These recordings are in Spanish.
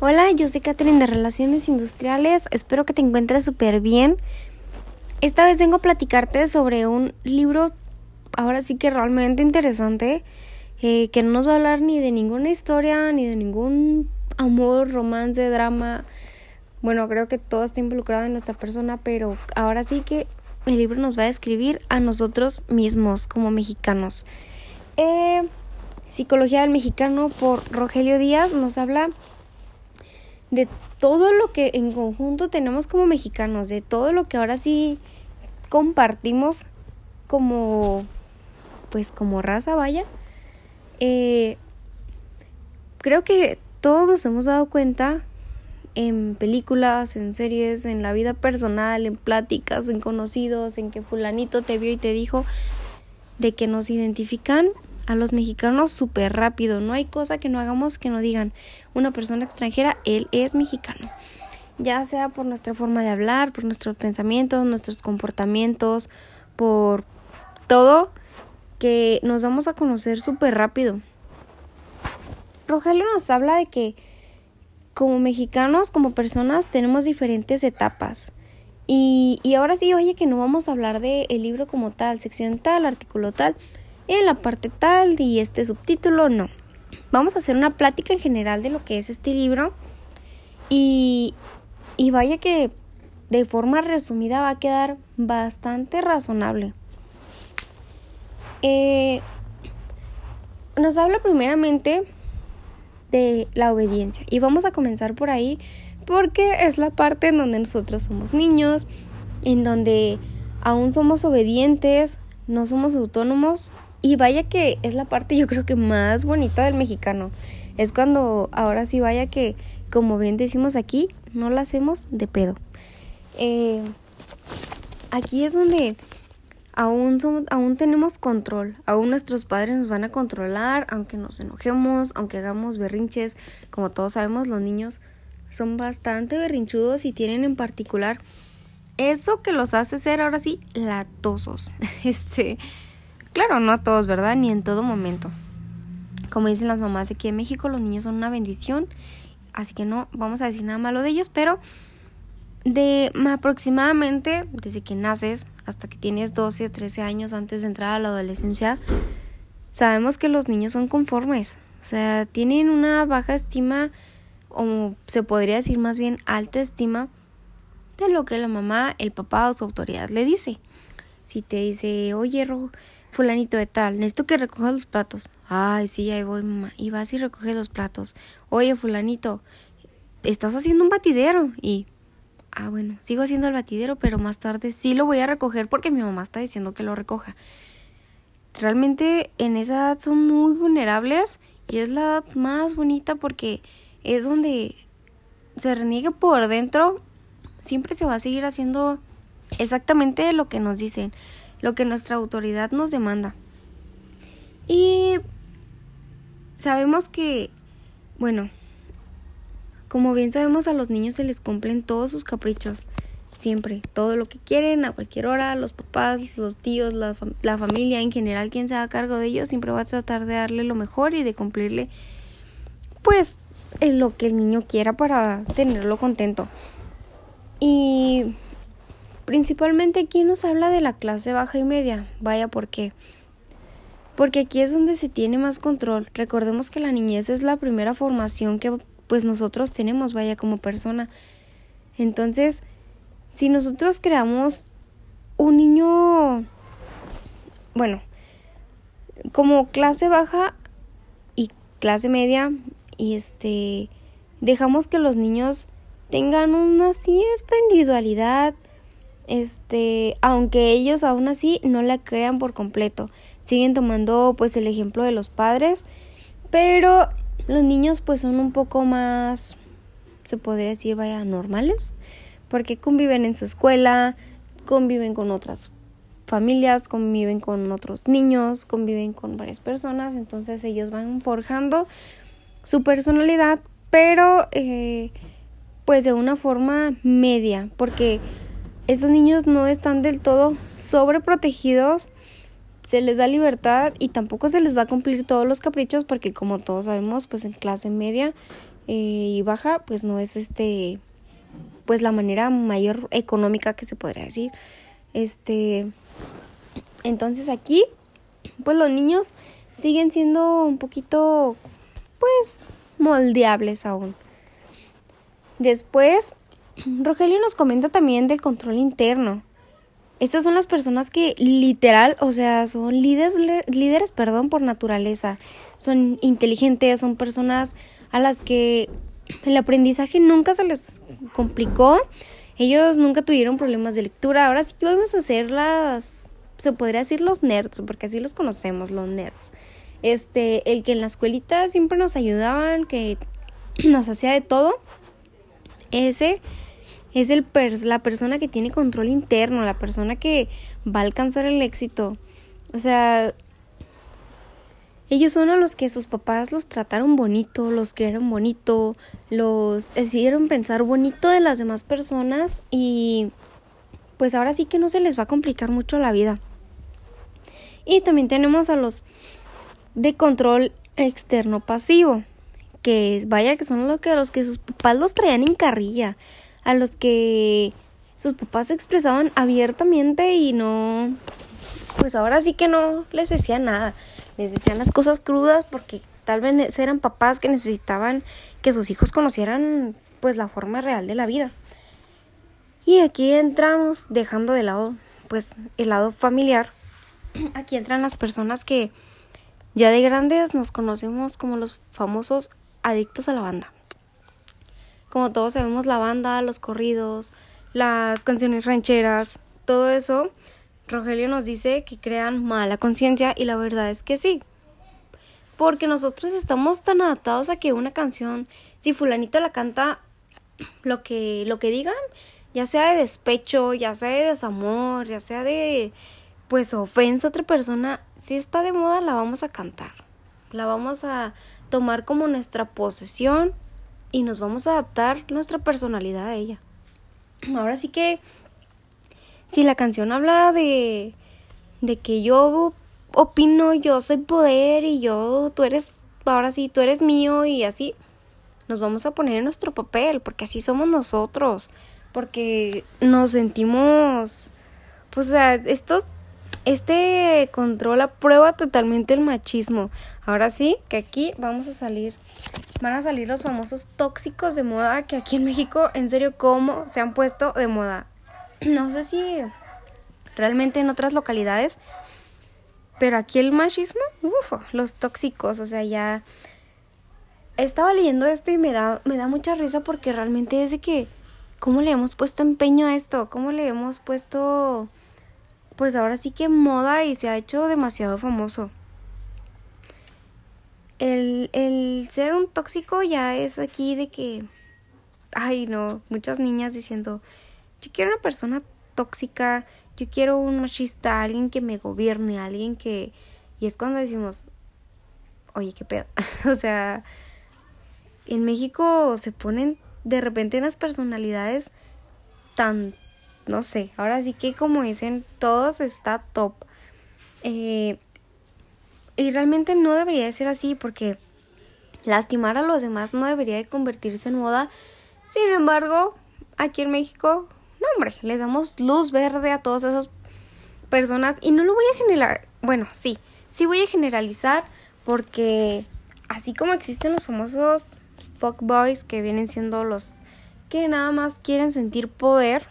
Hola, yo soy Catherine de Relaciones Industriales. Espero que te encuentres súper bien. Esta vez vengo a platicarte sobre un libro, ahora sí que realmente interesante, eh, que no nos va a hablar ni de ninguna historia, ni de ningún amor, romance, drama. Bueno, creo que todo está involucrado en nuestra persona, pero ahora sí que el libro nos va a describir a nosotros mismos como mexicanos. Eh, Psicología del Mexicano por Rogelio Díaz nos habla de todo lo que en conjunto tenemos como mexicanos, de todo lo que ahora sí compartimos como, pues como raza, vaya. Eh, creo que todos hemos dado cuenta en películas, en series, en la vida personal, en pláticas, en conocidos, en que fulanito te vio y te dijo de que nos identifican a los mexicanos súper rápido. No hay cosa que no hagamos que no digan una persona extranjera, él es mexicano. Ya sea por nuestra forma de hablar, por nuestros pensamientos, nuestros comportamientos, por todo que nos vamos a conocer súper rápido. Rogelio nos habla de que como mexicanos, como personas, tenemos diferentes etapas. Y, y ahora sí, oye, que no vamos a hablar del el libro como tal, sección tal, artículo tal, en la parte tal y este subtítulo, no. Vamos a hacer una plática en general de lo que es este libro y, y vaya que de forma resumida va a quedar bastante razonable. Eh, nos habla primeramente de la obediencia y vamos a comenzar por ahí porque es la parte en donde nosotros somos niños, en donde aún somos obedientes, no somos autónomos y vaya que es la parte yo creo que más bonita del mexicano. Es cuando ahora sí vaya que, como bien decimos aquí, no la hacemos de pedo. Eh, aquí es donde aún, aún tenemos control. Aún nuestros padres nos van a controlar, aunque nos enojemos, aunque hagamos berrinches. Como todos sabemos, los niños son bastante berrinchudos y tienen en particular eso que los hace ser ahora sí latosos. Este Claro, no a todos, ¿verdad? Ni en todo momento. Como dicen las mamás de aquí en México, los niños son una bendición. Así que no vamos a decir nada malo de ellos, pero de aproximadamente desde que naces hasta que tienes 12 o 13 años antes de entrar a la adolescencia, sabemos que los niños son conformes. O sea, tienen una baja estima, o se podría decir más bien alta estima, de lo que la mamá, el papá o su autoridad le dice. Si te dice, oye, Rojo, fulanito de tal, necesito que recojas los platos. Ay, sí, ahí voy, mamá. Y vas y recoges los platos. Oye, fulanito, estás haciendo un batidero. Y, ah, bueno, sigo haciendo el batidero, pero más tarde sí lo voy a recoger porque mi mamá está diciendo que lo recoja. Realmente en esa edad son muy vulnerables y es la edad más bonita porque es donde se reniegue por dentro. Siempre se va a seguir haciendo exactamente lo que nos dicen lo que nuestra autoridad nos demanda. Y sabemos que, bueno, como bien sabemos a los niños se les cumplen todos sus caprichos, siempre, todo lo que quieren, a cualquier hora, los papás, los tíos, la, la familia en general, quien se haga cargo de ellos, siempre va a tratar de darle lo mejor y de cumplirle, pues, lo que el niño quiera para tenerlo contento. Y Principalmente aquí nos habla de la clase baja y media. Vaya, ¿por qué? Porque aquí es donde se tiene más control. Recordemos que la niñez es la primera formación que pues nosotros tenemos, vaya, como persona. Entonces, si nosotros creamos un niño, bueno, como clase baja y clase media, y este, dejamos que los niños tengan una cierta individualidad, este, aunque ellos aún así no la crean por completo. Siguen tomando pues el ejemplo de los padres, pero los niños pues son un poco más se podría decir vaya normales, porque conviven en su escuela, conviven con otras familias, conviven con otros niños, conviven con varias personas, entonces ellos van forjando su personalidad, pero eh, pues de una forma media, porque estos niños no están del todo sobreprotegidos, se les da libertad y tampoco se les va a cumplir todos los caprichos porque como todos sabemos, pues en clase media eh, y baja, pues no es este, pues la manera mayor económica que se podría decir. Este, entonces aquí, pues los niños siguen siendo un poquito, pues, moldeables aún. Después, Rogelio nos comenta también del control interno. Estas son las personas que literal, o sea, son líderes, líderes, perdón, por naturaleza. Son inteligentes, son personas a las que el aprendizaje nunca se les complicó. Ellos nunca tuvieron problemas de lectura. Ahora sí que vamos a hacer las, se podría decir los nerds, porque así los conocemos, los nerds. Este, el que en la escuelita siempre nos ayudaban, que nos hacía de todo. Ese es el la persona que tiene control interno, la persona que va a alcanzar el éxito. O sea, ellos son a los que sus papás los trataron bonito, los crearon bonito, los decidieron pensar bonito de las demás personas y pues ahora sí que no se les va a complicar mucho la vida. Y también tenemos a los de control externo pasivo, que vaya que son los que, los que sus papás los traían en carrilla a los que sus papás se expresaban abiertamente y no, pues ahora sí que no les decían nada, les decían las cosas crudas porque tal vez eran papás que necesitaban que sus hijos conocieran pues la forma real de la vida. Y aquí entramos dejando de lado pues el lado familiar. Aquí entran las personas que ya de grandes nos conocemos como los famosos adictos a la banda. Como todos sabemos, la banda, los corridos, las canciones rancheras, todo eso, Rogelio nos dice que crean mala conciencia y la verdad es que sí. Porque nosotros estamos tan adaptados a que una canción, si fulanito la canta, lo que, lo que digan, ya sea de despecho, ya sea de desamor, ya sea de pues ofensa a otra persona, si está de moda la vamos a cantar. La vamos a tomar como nuestra posesión y nos vamos a adaptar nuestra personalidad a ella. Ahora sí que si la canción habla de de que yo opino, yo soy poder y yo tú eres ahora sí tú eres mío y así nos vamos a poner en nuestro papel porque así somos nosotros, porque nos sentimos pues estos este control aprueba totalmente el machismo. Ahora sí, que aquí vamos a salir van a salir los famosos tóxicos de moda que aquí en México, en serio, ¿cómo se han puesto de moda? No sé si realmente en otras localidades, pero aquí el machismo, uff, los tóxicos, o sea, ya estaba leyendo esto y me da, me da mucha risa porque realmente es de que, ¿cómo le hemos puesto empeño a esto? ¿Cómo le hemos puesto, pues ahora sí que moda y se ha hecho demasiado famoso? el, el ser un tóxico ya es aquí de que, ay no, muchas niñas diciendo, yo quiero una persona tóxica, yo quiero un machista, alguien que me gobierne, alguien que... Y es cuando decimos, oye, qué pedo. o sea, en México se ponen de repente unas personalidades tan, no sé, ahora sí que como dicen, todos está top. Eh, y realmente no debería de ser así porque lastimar a los demás no debería de convertirse en moda. Sin embargo, aquí en México, no hombre, les damos luz verde a todas esas personas y no lo voy a generar, bueno, sí, sí voy a generalizar porque así como existen los famosos fuckboys que vienen siendo los que nada más quieren sentir poder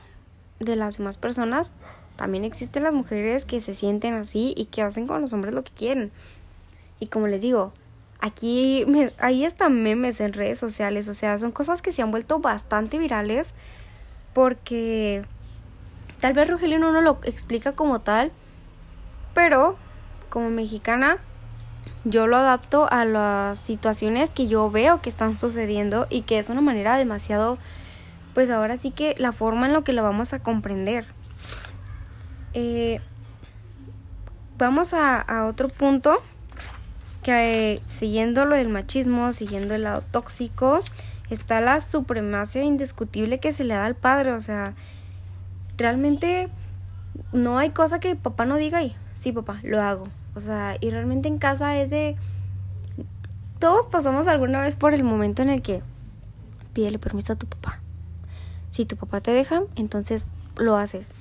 de las demás personas, también existen las mujeres que se sienten así y que hacen con los hombres lo que quieren. Y como les digo, aquí me, ahí están memes en redes sociales, o sea, son cosas que se han vuelto bastante virales porque tal vez Rogelio no lo explica como tal, pero como mexicana yo lo adapto a las situaciones que yo veo que están sucediendo y que es una manera demasiado, pues ahora sí que la forma en la que lo vamos a comprender. Eh, vamos a, otro punto que siguiendo lo del machismo, siguiendo el lado tóxico, está la supremacia indiscutible que se le da al padre. O sea, realmente no hay cosa que papá no diga ahí. sí papá, lo hago. O sea, y realmente en casa es de... Todos pasamos alguna vez por el momento en el que pídele permiso a tu papá. Si tu papá te deja, entonces lo haces.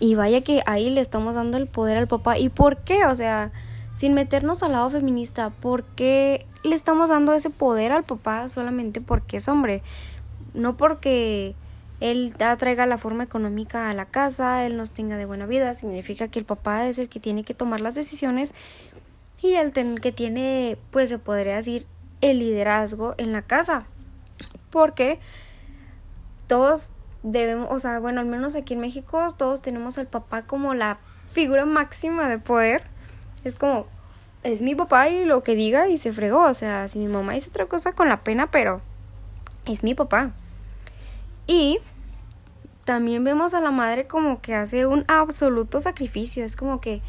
Y vaya que ahí le estamos dando el poder al papá. ¿Y por qué? O sea, sin meternos al lado feminista, ¿por qué le estamos dando ese poder al papá solamente porque es hombre? No porque él traiga la forma económica a la casa, él nos tenga de buena vida, significa que el papá es el que tiene que tomar las decisiones y el que tiene, pues se podría decir, el liderazgo en la casa. Porque todos debemos, o sea, bueno, al menos aquí en México todos tenemos al papá como la figura máxima de poder. Es como, es mi papá y lo que diga y se fregó. O sea, si mi mamá dice otra cosa con la pena, pero es mi papá. Y también vemos a la madre como que hace un absoluto sacrificio. Es como que,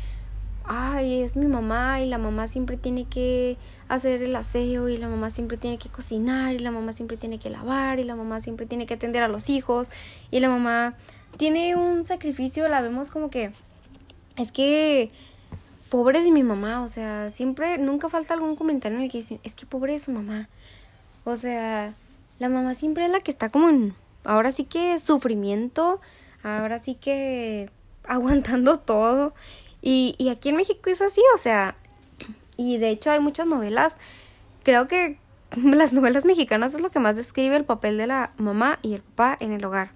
ay, es mi mamá y la mamá siempre tiene que hacer el aseo y la mamá siempre tiene que cocinar y la mamá siempre tiene que lavar y la mamá siempre tiene que atender a los hijos y la mamá tiene un sacrificio, la vemos como que es que pobre de mi mamá, o sea, siempre nunca falta algún comentario en el que dicen, es que pobre de su mamá. O sea, la mamá siempre es la que está como en ahora sí que sufrimiento, ahora sí que aguantando todo. Y, y aquí en México es así, o sea, y de hecho hay muchas novelas, creo que las novelas mexicanas es lo que más describe el papel de la mamá y el papá en el hogar.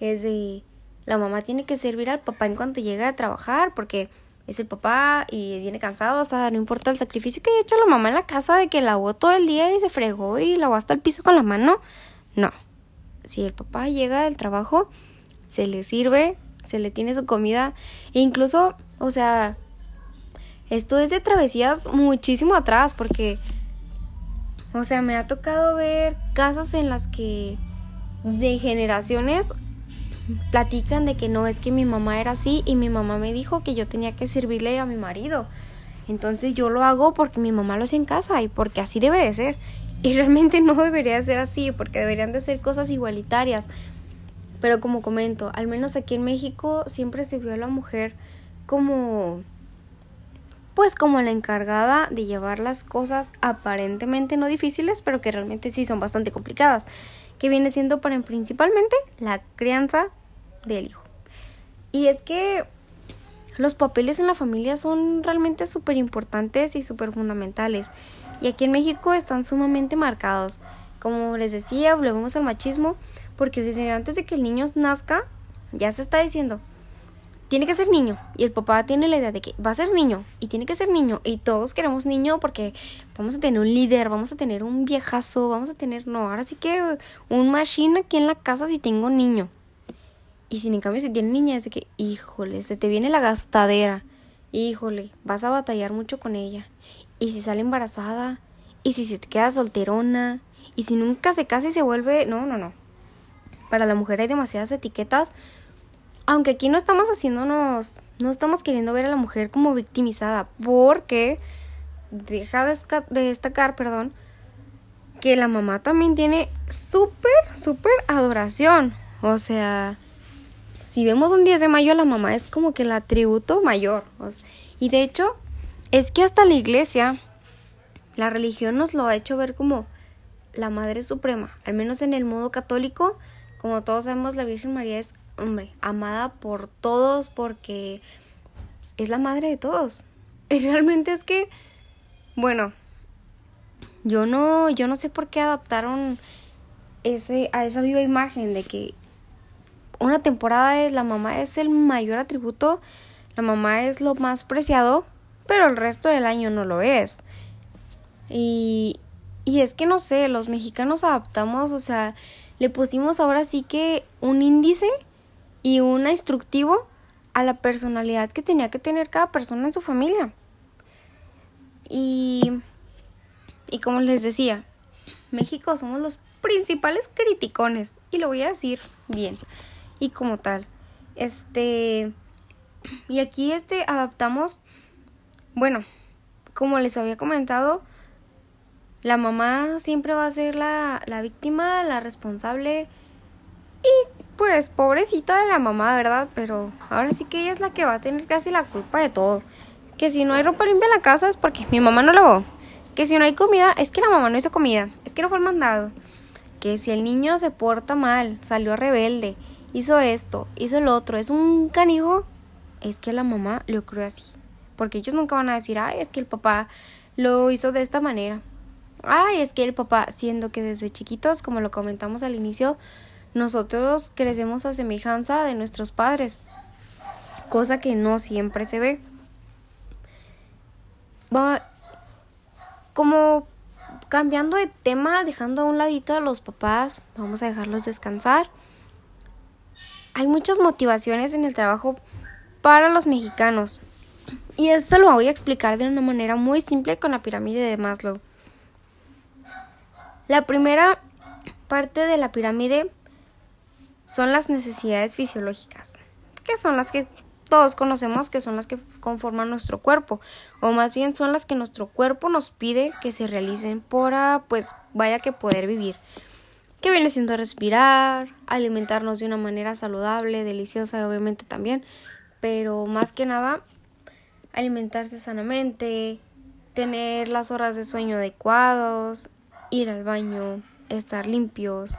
Es de la mamá tiene que servir al papá en cuanto llega a trabajar porque es el papá y viene cansado, o sea, no importa el sacrificio que haya hecho la mamá en la casa de que lavó todo el día y se fregó y lavó hasta el piso con la mano. No, si el papá llega del trabajo, se le sirve, se le tiene su comida e incluso, o sea, esto es de travesías muchísimo atrás porque, o sea, me ha tocado ver casas en las que de generaciones platican de que no es que mi mamá era así y mi mamá me dijo que yo tenía que servirle a mi marido. Entonces yo lo hago porque mi mamá lo hace en casa y porque así debe de ser. Y realmente no debería ser así, porque deberían de ser cosas igualitarias. Pero como comento, al menos aquí en México siempre se vio a la mujer como pues como la encargada de llevar las cosas aparentemente no difíciles, pero que realmente sí son bastante complicadas, que viene siendo para principalmente la crianza del hijo. Y es que los papeles en la familia son realmente súper importantes y súper fundamentales y aquí en México están sumamente marcados. Como les decía, volvemos al machismo porque desde antes de que el niño nazca ya se está diciendo, tiene que ser niño y el papá tiene la idea de que va a ser niño y tiene que ser niño y todos queremos niño porque vamos a tener un líder, vamos a tener un viejazo, vamos a tener, no, ahora sí que un machine aquí en la casa si tengo niño. Y sin en cambio si tiene niña es de que, híjole, se te viene la gastadera, híjole, vas a batallar mucho con ella y si sale embarazada, y si se queda solterona, y si nunca se casa y se vuelve... No, no, no. Para la mujer hay demasiadas etiquetas. Aunque aquí no estamos haciéndonos... No estamos queriendo ver a la mujer como victimizada. Porque... Deja de destacar, perdón, que la mamá también tiene súper, súper adoración. O sea, si vemos un 10 de mayo a la mamá es como que el atributo mayor. y de hecho, es que hasta la iglesia, la religión nos lo ha hecho ver como la Madre Suprema, al menos en el modo católico, como todos sabemos, la Virgen María es, hombre, amada por todos porque es la madre de todos. Y realmente es que, bueno, yo no, yo no sé por qué adaptaron ese, a esa viva imagen de que una temporada es la mamá es el mayor atributo, la mamá es lo más preciado, pero el resto del año no lo es. Y, y es que no sé, los mexicanos adaptamos, o sea, le pusimos ahora sí que un índice y un instructivo a la personalidad que tenía que tener cada persona en su familia. Y, y como les decía, México somos los principales criticones, y lo voy a decir bien, y como tal. Este, y aquí este adaptamos bueno, como les había comentado, la mamá siempre va a ser la, la víctima, la responsable y pues pobrecita de la mamá, ¿verdad? Pero ahora sí que ella es la que va a tener casi la culpa de todo. Que si no hay ropa limpia en la casa es porque mi mamá no lavó. Que si no hay comida es que la mamá no hizo comida. Es que no fue el mandado. Que si el niño se porta mal, salió rebelde, hizo esto, hizo lo otro, es un canijo, es que la mamá lo creó así. Porque ellos nunca van a decir, ay, es que el papá lo hizo de esta manera. Ay, es que el papá, siendo que desde chiquitos, como lo comentamos al inicio, nosotros crecemos a semejanza de nuestros padres, cosa que no siempre se ve. Va, como cambiando de tema, dejando a un ladito a los papás, vamos a dejarlos descansar. Hay muchas motivaciones en el trabajo para los mexicanos. Y esto lo voy a explicar de una manera muy simple con la pirámide de Maslow. La primera parte de la pirámide son las necesidades fisiológicas, que son las que todos conocemos que son las que conforman nuestro cuerpo, o más bien son las que nuestro cuerpo nos pide que se realicen para, pues, vaya que poder vivir. Que viene siendo respirar, alimentarnos de una manera saludable, deliciosa, obviamente también, pero más que nada, alimentarse sanamente, tener las horas de sueño adecuados, ir al baño, estar limpios,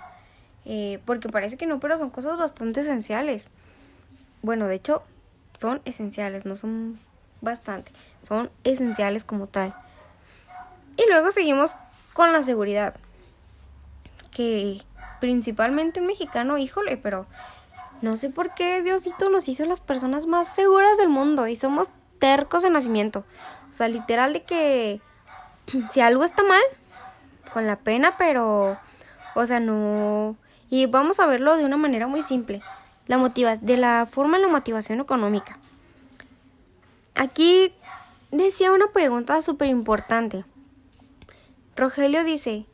eh, porque parece que no, pero son cosas bastante esenciales. Bueno, de hecho, son esenciales, no son bastante, son esenciales como tal. Y luego seguimos con la seguridad, que principalmente un mexicano, híjole, pero no sé por qué Diosito nos hizo las personas más seguras del mundo y somos tercos de nacimiento. O sea, literal de que si algo está mal, con la pena, pero, o sea, no, y vamos a verlo de una manera muy simple, la motiva de la forma de la motivación económica. Aquí decía una pregunta súper importante. Rogelio dice,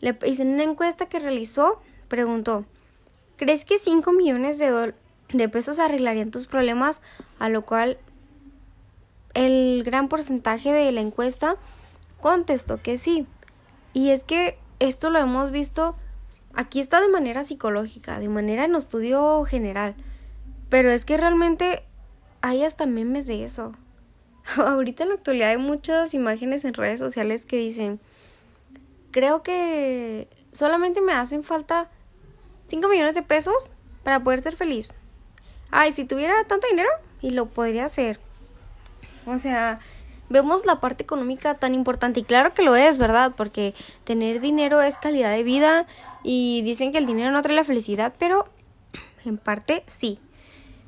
le hice una encuesta que realizó, preguntó, ¿crees que 5 millones de pesos arreglarían tus problemas? A lo cual el gran porcentaje de la encuesta contestó que sí. Y es que esto lo hemos visto Aquí está de manera psicológica, de manera en estudio general. Pero es que realmente hay hasta memes de eso. Ahorita en la actualidad hay muchas imágenes en redes sociales que dicen, creo que solamente me hacen falta 5 millones de pesos para poder ser feliz. Ay, si tuviera tanto dinero y lo podría hacer. O sea, vemos la parte económica tan importante y claro que lo es, ¿verdad? Porque tener dinero es calidad de vida y dicen que el dinero no trae la felicidad, pero en parte sí.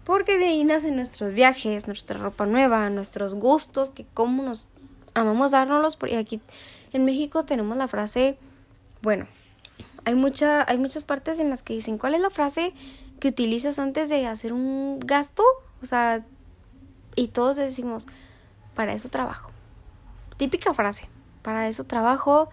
Porque de ahí nacen nuestros viajes, nuestra ropa nueva, nuestros gustos, que como nos amamos dárnoslos. Porque aquí en México tenemos la frase, bueno, hay, mucha, hay muchas partes en las que dicen, ¿cuál es la frase que utilizas antes de hacer un gasto? O sea, y todos decimos, para eso trabajo. Típica frase, para eso trabajo,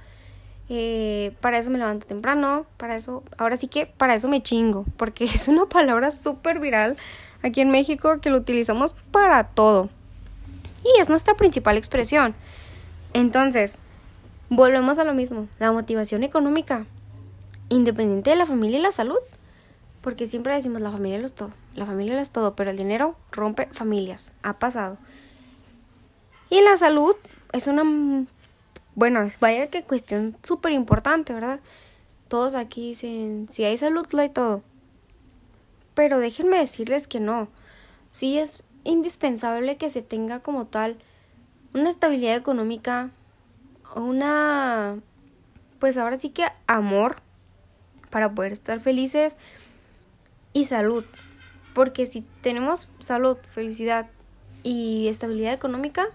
eh, para eso me levanto temprano, para eso, ahora sí que para eso me chingo, porque es una palabra súper viral aquí en México que lo utilizamos para todo. Y es nuestra principal expresión. Entonces, volvemos a lo mismo, la motivación económica, independiente de la familia y la salud. Porque siempre decimos la familia lo es todo, la familia lo es todo, pero el dinero rompe familias, ha pasado. Y la salud es una, bueno, vaya que cuestión súper importante, ¿verdad? Todos aquí dicen, si hay salud, lo hay todo. Pero déjenme decirles que no. Sí es indispensable que se tenga como tal una estabilidad económica, una, pues ahora sí que amor para poder estar felices y salud. Porque si tenemos salud, felicidad y estabilidad económica,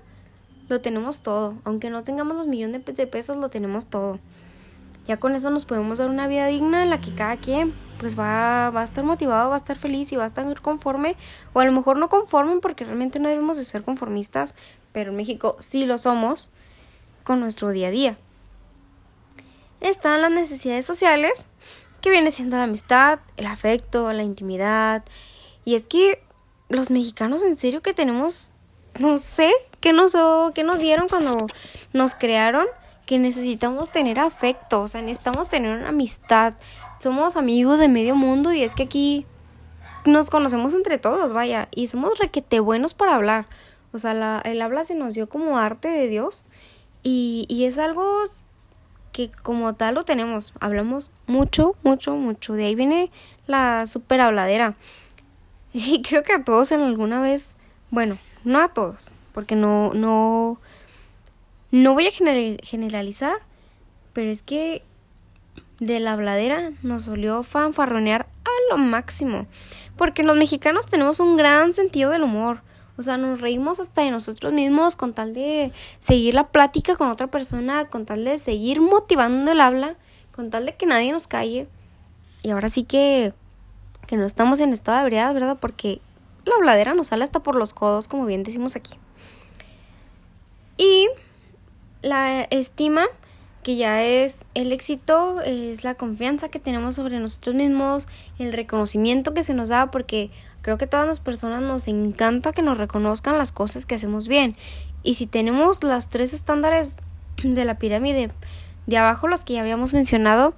lo tenemos todo. Aunque no tengamos los millones de pesos, lo tenemos todo. Ya con eso nos podemos dar una vida digna en la que cada quien pues va, va a estar motivado, va a estar feliz y va a estar conforme. O a lo mejor no conforme porque realmente no debemos de ser conformistas, pero en México sí lo somos con nuestro día a día. Están las necesidades sociales, que viene siendo la amistad, el afecto, la intimidad. Y es que los mexicanos en serio que tenemos, no sé, ¿Qué nos, nos dieron cuando nos crearon? que necesitamos tener afecto, o sea, necesitamos tener una amistad. Somos amigos de medio mundo y es que aquí nos conocemos entre todos, vaya, y somos requete buenos para hablar. O sea, la, el habla se nos dio como arte de Dios y, y es algo que como tal lo tenemos. Hablamos mucho, mucho, mucho. De ahí viene la super habladera. Y creo que a todos en alguna vez, bueno, no a todos, porque no, no, no voy a generalizar, pero es que de la habladera nos solió fanfarronear a lo máximo, porque los mexicanos tenemos un gran sentido del humor. O sea, nos reímos hasta de nosotros mismos con tal de seguir la plática con otra persona, con tal de seguir motivando el habla, con tal de que nadie nos calle. Y ahora sí que, que no estamos en estado de ebriedad, ¿verdad? Porque la habladera nos sale hasta por los codos, como bien decimos aquí. Y la estima, que ya es el éxito, es la confianza que tenemos sobre nosotros mismos, el reconocimiento que se nos da, porque creo que todas las personas nos encanta que nos reconozcan las cosas que hacemos bien. Y si tenemos las tres estándares de la pirámide de abajo, los que ya habíamos mencionado,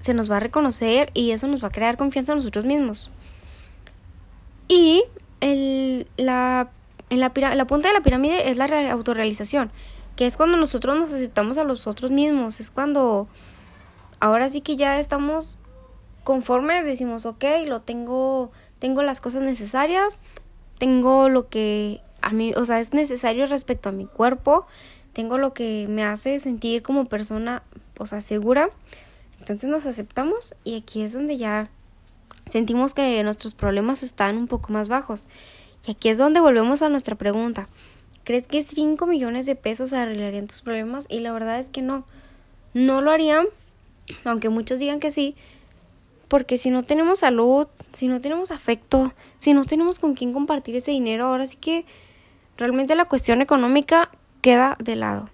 se nos va a reconocer y eso nos va a crear confianza en nosotros mismos. Y el, la, en la, la punta de la pirámide es la autorrealización, que es cuando nosotros nos aceptamos a nosotros mismos, es cuando ahora sí que ya estamos conformes, decimos, ok, lo tengo, tengo las cosas necesarias, tengo lo que a mí, o sea, es necesario respecto a mi cuerpo, tengo lo que me hace sentir como persona, o sea, segura. Entonces nos aceptamos y aquí es donde ya sentimos que nuestros problemas están un poco más bajos. Y aquí es donde volvemos a nuestra pregunta. ¿Crees que 5 millones de pesos arreglarían tus problemas? Y la verdad es que no. No lo harían, aunque muchos digan que sí, porque si no tenemos salud, si no tenemos afecto, si no tenemos con quién compartir ese dinero, ahora sí que realmente la cuestión económica queda de lado.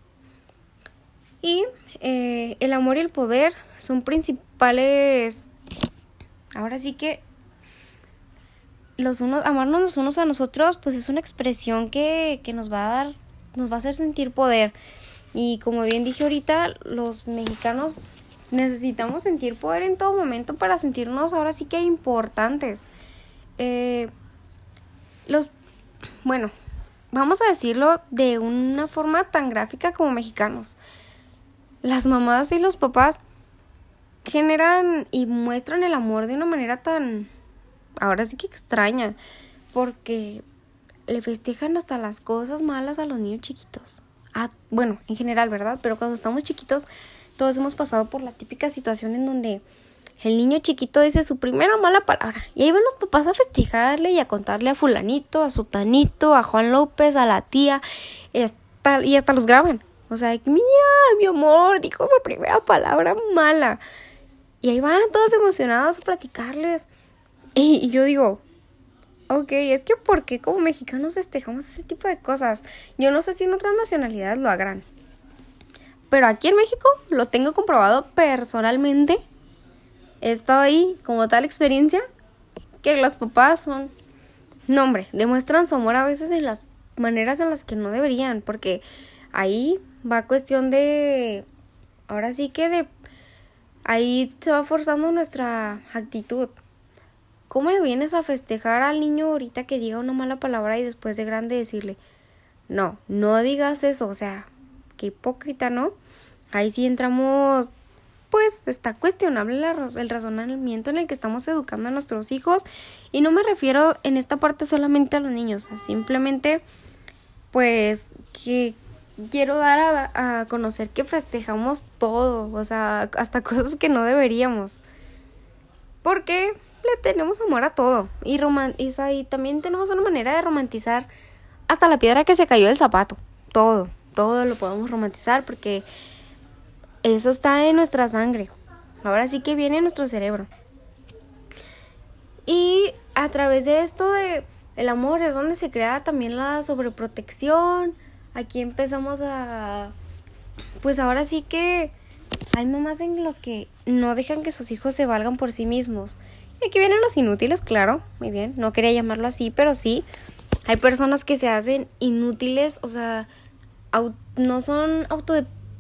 Y eh, el amor y el poder son principales Ahora sí que los unos, amarnos los unos a nosotros, pues es una expresión que, que nos va a dar, nos va a hacer sentir poder. Y como bien dije ahorita, los mexicanos necesitamos sentir poder en todo momento para sentirnos ahora sí que importantes. Eh, los, bueno, vamos a decirlo de una forma tan gráfica como mexicanos. Las mamás y los papás generan y muestran el amor de una manera tan, ahora sí que extraña, porque le festejan hasta las cosas malas a los niños chiquitos. Ah, bueno, en general, ¿verdad? Pero cuando estamos chiquitos, todos hemos pasado por la típica situación en donde el niño chiquito dice su primera mala palabra. Y ahí van los papás a festejarle y a contarle a fulanito, a sotanito, a Juan López, a la tía, y hasta, y hasta los graban. O sea, mía, mi amor, dijo su primera palabra mala. Y ahí van todos emocionados a platicarles. Y, yo digo, ok, es que ¿por qué como mexicanos festejamos ese tipo de cosas? Yo no sé si en otras nacionalidades lo hagan. Pero aquí en México lo tengo comprobado personalmente. He estado ahí como tal experiencia que los papás son, no hombre, demuestran su amor a veces en las maneras en las que no deberían, porque ahí va cuestión de, ahora sí que de Ahí se va forzando nuestra actitud. ¿Cómo le vienes a festejar al niño ahorita que diga una mala palabra y después de grande decirle, no, no digas eso? O sea, qué hipócrita, ¿no? Ahí sí entramos, pues está cuestionable el razonamiento en el que estamos educando a nuestros hijos. Y no me refiero en esta parte solamente a los niños, simplemente, pues, que quiero dar a, conocer que festejamos todo, o sea, hasta cosas que no deberíamos. Porque le tenemos amor a todo. Y, y también tenemos una manera de romantizar hasta la piedra que se cayó del zapato. Todo, todo lo podemos romantizar porque eso está en nuestra sangre. Ahora sí que viene en nuestro cerebro. Y a través de esto de el amor es donde se crea también la sobreprotección, aquí empezamos a... Pues ahora sí que hay mamás en los que no dejan que sus hijos se valgan por sí mismos. Aquí vienen los inútiles, claro, muy bien, no quería llamarlo así, pero sí. Hay personas que se hacen inútiles, o sea, no son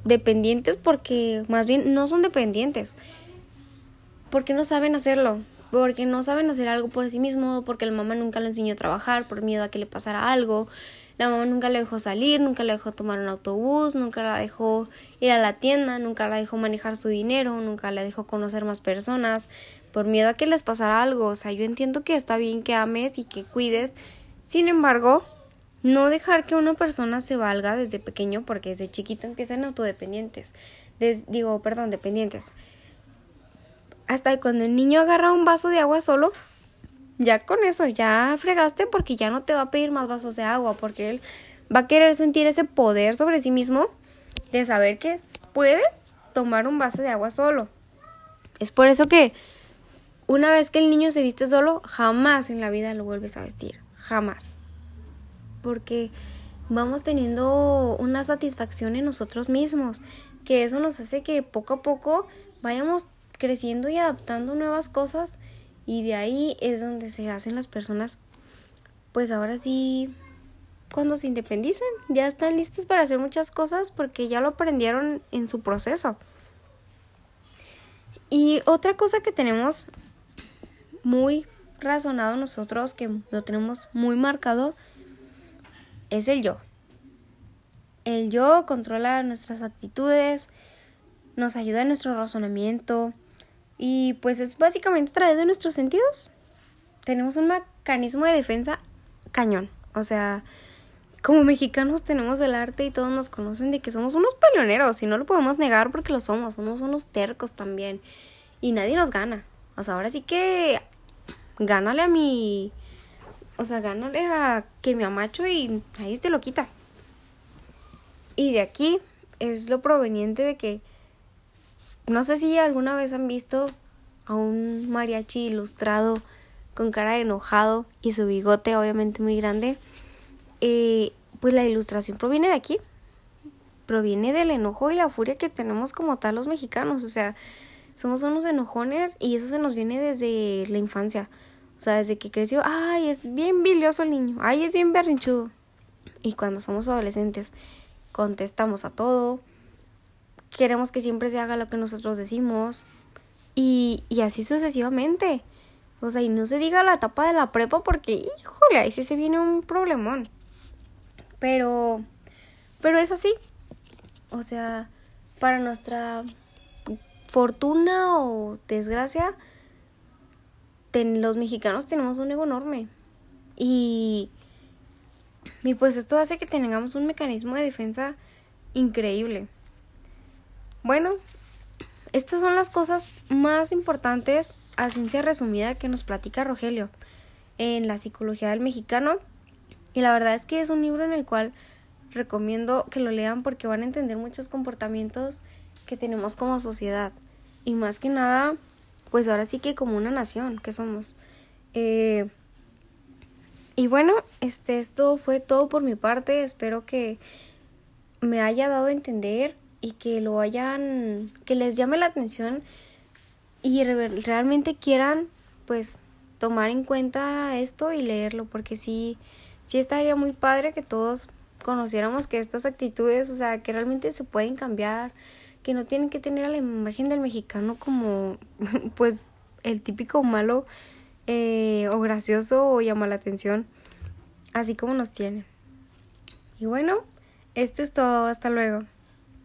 dependientes porque más bien no son dependientes. Porque no saben hacerlo. Porque no saben hacer algo por sí mismo, porque la mamá nunca lo enseñó a trabajar por miedo a que le pasara algo. La mamá nunca le dejó salir, nunca le dejó tomar un autobús, nunca la dejó ir a la tienda, nunca la dejó manejar su dinero, nunca la dejó conocer más personas por miedo a que les pasara algo. O sea, yo entiendo que está bien que ames y que cuides. Sin embargo, no dejar que una persona se valga desde pequeño porque desde chiquito empiezan autodependientes. digo, perdón, dependientes. Hasta cuando el niño agarra un vaso de agua solo, ya con eso, ya fregaste porque ya no te va a pedir más vasos de agua, porque él va a querer sentir ese poder sobre sí mismo de saber que puede tomar un vaso de agua solo. Es por eso que una vez que el niño se viste solo, jamás en la vida lo vuelves a vestir, jamás porque vamos teniendo una satisfacción en nosotros mismos, que eso nos hace que poco a poco vayamos creciendo y adaptando nuevas cosas y de ahí es donde se hacen las personas, pues ahora sí, cuando se independizan, ya están listas para hacer muchas cosas porque ya lo aprendieron en su proceso. Y otra cosa que tenemos muy razonado nosotros, que lo tenemos muy marcado, es el yo. El yo controla nuestras actitudes, nos ayuda en nuestro razonamiento y pues es básicamente a través de nuestros sentidos. Tenemos un mecanismo de defensa cañón. O sea, como mexicanos tenemos el arte y todos nos conocen de que somos unos peleoneros y no lo podemos negar porque lo somos, somos unos tercos también y nadie nos gana. O sea, ahora sí que gánale a mi o sea, gánale a que me amacho y ahí te lo quita. Y de aquí es lo proveniente de que no sé si alguna vez han visto a un mariachi ilustrado con cara de enojado y su bigote obviamente muy grande. Eh, pues la ilustración proviene de aquí. Proviene del enojo y la furia que tenemos como tal los mexicanos. O sea, somos unos enojones y eso se nos viene desde la infancia. O sea, desde que creció, ay, es bien bilioso el niño, ay, es bien berrinchudo. Y cuando somos adolescentes, contestamos a todo, queremos que siempre se haga lo que nosotros decimos, y, y así sucesivamente. O sea, y no se diga la etapa de la prepa porque, híjole, ahí sí se viene un problemón. Pero, pero es así. O sea, para nuestra fortuna o desgracia, los mexicanos tenemos un ego enorme. Y, y pues esto hace que tengamos un mecanismo de defensa increíble. Bueno, estas son las cosas más importantes a ciencia resumida que nos platica Rogelio en la psicología del mexicano. Y la verdad es que es un libro en el cual recomiendo que lo lean porque van a entender muchos comportamientos que tenemos como sociedad. Y más que nada, pues ahora sí que como una nación que somos. Eh, y bueno, este, esto fue todo por mi parte. Espero que me haya dado a entender y que lo hayan, que les llame la atención y realmente quieran, pues, tomar en cuenta esto y leerlo, porque sí, sí estaría muy padre que todos conociéramos que estas actitudes, o sea, que realmente se pueden cambiar, que no tienen que tener a la imagen del mexicano como pues el típico malo eh, o gracioso o llama la atención, así como nos tienen. Y bueno, esto es todo, hasta luego.